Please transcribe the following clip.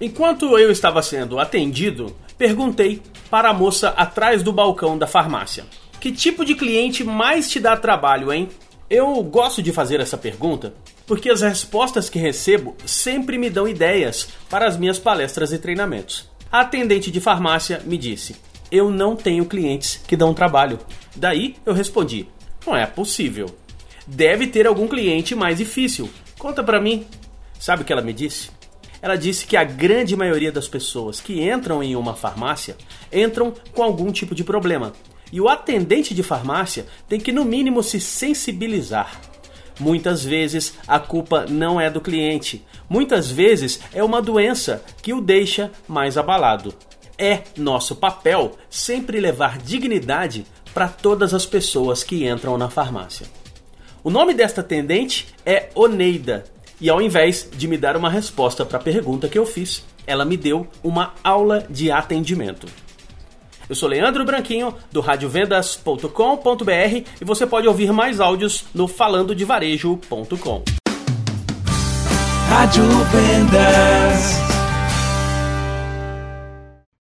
Enquanto eu estava sendo atendido, perguntei para a moça atrás do balcão da farmácia: Que tipo de cliente mais te dá trabalho, hein? Eu gosto de fazer essa pergunta porque as respostas que recebo sempre me dão ideias para as minhas palestras e treinamentos. A atendente de farmácia me disse: Eu não tenho clientes que dão trabalho. Daí eu respondi: Não é possível. Deve ter algum cliente mais difícil. Conta para mim. Sabe o que ela me disse? Ela disse que a grande maioria das pessoas que entram em uma farmácia entram com algum tipo de problema. E o atendente de farmácia tem que, no mínimo, se sensibilizar. Muitas vezes a culpa não é do cliente, muitas vezes é uma doença que o deixa mais abalado. É nosso papel sempre levar dignidade para todas as pessoas que entram na farmácia. O nome desta atendente é Oneida e ao invés de me dar uma resposta para a pergunta que eu fiz, ela me deu uma aula de atendimento. Eu sou Leandro Branquinho, do radiovendas.com.br e você pode ouvir mais áudios no falandodevarejo.com. Rádio Vendas.